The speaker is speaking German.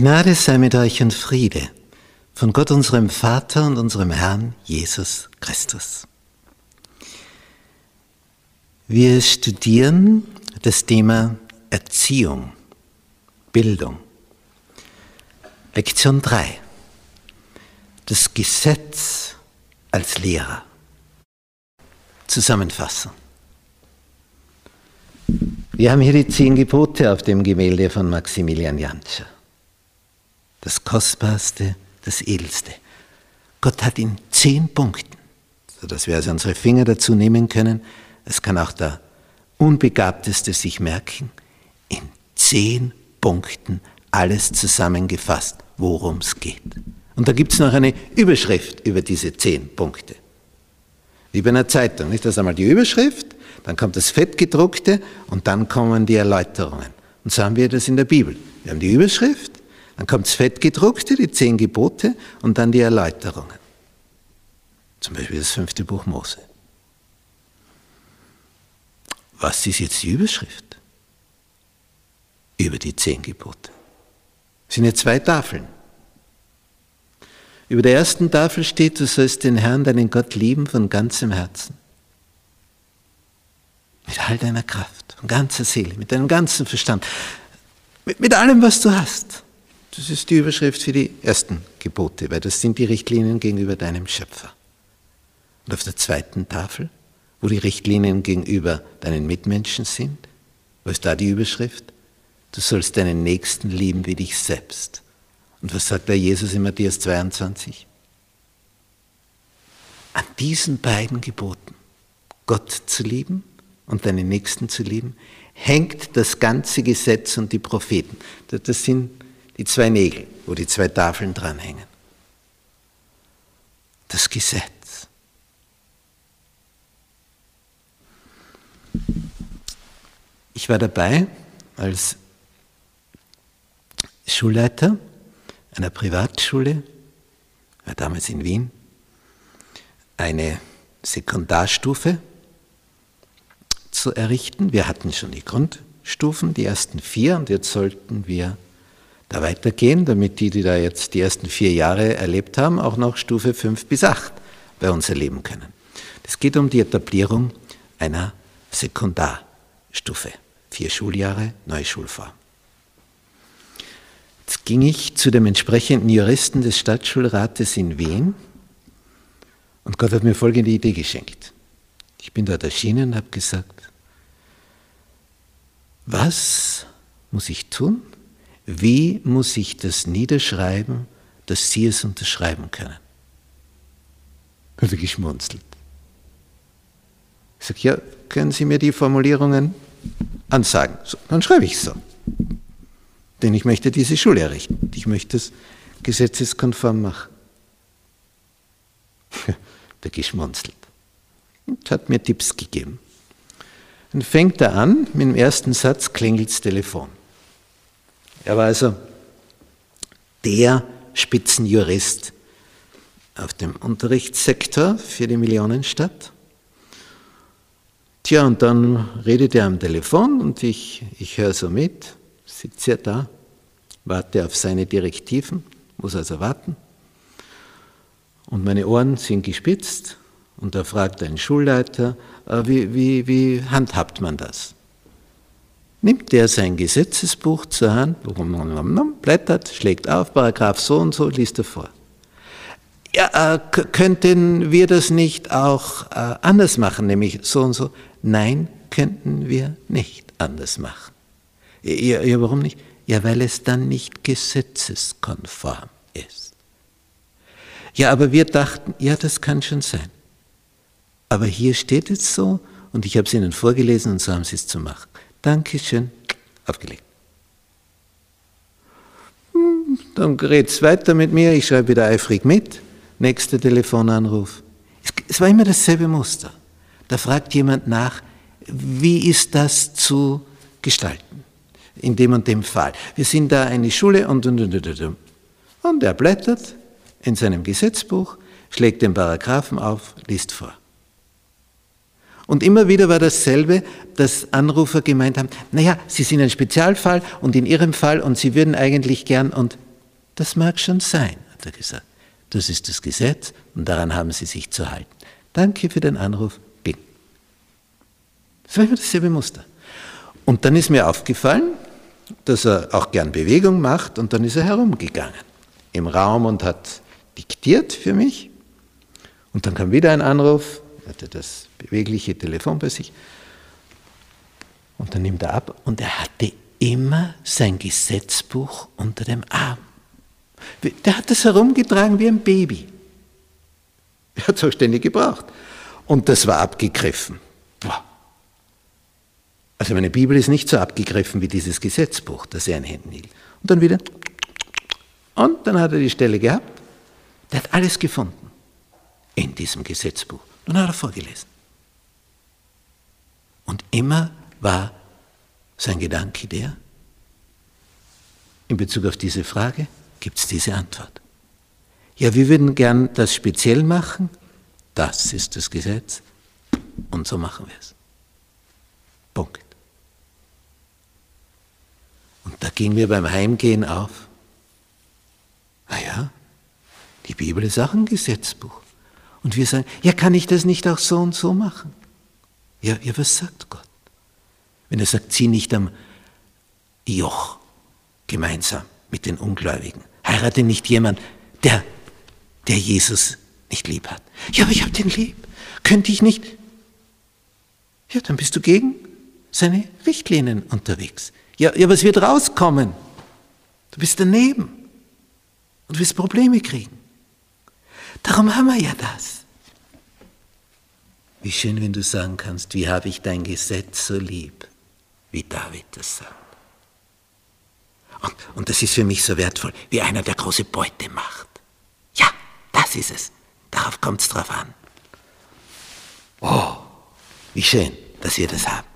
Gnade sei mit euch und Friede von Gott unserem Vater und unserem Herrn Jesus Christus. Wir studieren das Thema Erziehung, Bildung. Lektion 3. Das Gesetz als Lehrer. Zusammenfassen. Wir haben hier die zehn Gebote auf dem Gemälde von Maximilian Jantscher das Kostbarste, das Edelste. Gott hat in zehn Punkten, sodass wir also unsere Finger dazu nehmen können. Es kann auch der Unbegabteste sich merken. In zehn Punkten alles zusammengefasst, worum es geht. Und da gibt es noch eine Überschrift über diese zehn Punkte. Wie bei einer Zeitung, nicht? Das ist einmal die Überschrift, dann kommt das Fettgedruckte und dann kommen die Erläuterungen. Und so haben wir das in der Bibel. Wir haben die Überschrift, dann kommt das Fettgedruckte, die zehn Gebote und dann die Erläuterungen. Zum Beispiel das fünfte Buch Mose. Was ist jetzt die Überschrift? Über die zehn Gebote. Es sind ja zwei Tafeln. Über der ersten Tafel steht, du sollst den Herrn, deinen Gott lieben von ganzem Herzen. Mit all deiner Kraft, von ganzer Seele, mit deinem ganzen Verstand, mit, mit allem, was du hast. Das ist die Überschrift für die ersten Gebote, weil das sind die Richtlinien gegenüber deinem Schöpfer. Und auf der zweiten Tafel, wo die Richtlinien gegenüber deinen Mitmenschen sind, wo ist da die Überschrift? Du sollst deinen Nächsten lieben wie dich selbst. Und was sagt der Jesus in Matthäus 22? An diesen beiden Geboten, Gott zu lieben und deinen Nächsten zu lieben, hängt das ganze Gesetz und die Propheten. Das sind die zwei Nägel, wo die zwei Tafeln dranhängen. Das Gesetz. Ich war dabei als Schulleiter einer Privatschule, war damals in Wien, eine Sekundarstufe zu errichten. Wir hatten schon die Grundstufen, die ersten vier, und jetzt sollten wir da weitergehen, damit die, die da jetzt die ersten vier Jahre erlebt haben, auch noch Stufe 5 bis 8 bei uns erleben können. Es geht um die Etablierung einer Sekundarstufe. Vier Schuljahre, neue Schulform. Jetzt ging ich zu dem entsprechenden Juristen des Stadtschulrates in Wien und Gott hat mir folgende Idee geschenkt. Ich bin dort erschienen und habe gesagt, was muss ich tun, wie muss ich das niederschreiben, dass Sie es unterschreiben können? Hat er geschmunzelt. Ich sage, ja, können Sie mir die Formulierungen ansagen? So, dann schreibe ich so. Denn ich möchte diese Schule errichten. Ich möchte es gesetzeskonform machen. der geschmunzelt und hat mir Tipps gegeben. Dann fängt er an, mit dem ersten Satz klingelt das Telefon. Er war also der Spitzenjurist auf dem Unterrichtssektor für die Millionenstadt. Tja, und dann redet er am Telefon und ich, ich höre so mit, sitze da, warte auf seine Direktiven, muss also warten. Und meine Ohren sind gespitzt und da fragt ein Schulleiter, äh, wie, wie, wie handhabt man das? Nimmt er sein Gesetzesbuch zur Hand, blättert, schlägt auf, Paragraph so und so, liest er vor. Ja, äh, könnten wir das nicht auch äh, anders machen, nämlich so und so? Nein, könnten wir nicht anders machen. Ja, ja, warum nicht? Ja, weil es dann nicht gesetzeskonform ist. Ja, aber wir dachten, ja, das kann schon sein. Aber hier steht es so und ich habe es Ihnen vorgelesen und so haben Sie es zu machen. Dankeschön, aufgelegt. Hm, dann gerät es weiter mit mir, ich schreibe wieder eifrig mit. Nächster Telefonanruf. Es war immer dasselbe Muster. Da fragt jemand nach, wie ist das zu gestalten? In dem und dem Fall. Wir sind da eine Schule und und und und. und. Und er blättert in seinem Gesetzbuch, schlägt den Paragraphen auf, liest vor. Und immer wieder war dasselbe, dass Anrufer gemeint haben, naja, Sie sind ein Spezialfall und in Ihrem Fall und Sie würden eigentlich gern und das mag schon sein, hat er gesagt. Das ist das Gesetz und daran haben Sie sich zu halten. Danke für den Anruf. Bin. Das war immer dasselbe Muster. Und dann ist mir aufgefallen, dass er auch gern Bewegung macht und dann ist er herumgegangen im Raum und hat diktiert für mich. Und dann kam wieder ein Anruf, hatte das bewegliche Telefon bei sich. Und dann nimmt er ab und er hatte immer sein Gesetzbuch unter dem Arm. Der hat das herumgetragen wie ein Baby. Er hat es auch ständig gebraucht. Und das war abgegriffen. Boah. Also meine Bibel ist nicht so abgegriffen wie dieses Gesetzbuch, das er in Händen hielt. Und dann wieder. Und dann hat er die Stelle gehabt. Der hat alles gefunden in diesem Gesetzbuch. Dann hat er vorgelesen. Und immer war sein Gedanke der, in Bezug auf diese Frage gibt es diese Antwort. Ja, wir würden gern das speziell machen, das ist das Gesetz und so machen wir es. Punkt. Und da gehen wir beim Heimgehen auf. Naja, die Bibel ist auch ein Gesetzbuch. Und wir sagen, ja, kann ich das nicht auch so und so machen? Ja, ja was sagt Gott? Wenn er sagt, zieh nicht am Joch gemeinsam mit den Ungläubigen. Heirate nicht jemand, der, der Jesus nicht lieb hat. Ja, aber ich habe den lieb. Könnte ich nicht? Ja, dann bist du gegen seine Richtlinien unterwegs. Ja, ja, was wird rauskommen? Du bist daneben und wirst Probleme kriegen. Darum haben wir ja das. Wie schön, wenn du sagen kannst, wie habe ich dein Gesetz so lieb, wie David das sagt. Und, und das ist für mich so wertvoll, wie einer, der große Beute macht. Ja, das ist es. Darauf kommt es drauf an. Oh, wie schön, dass ihr das habt.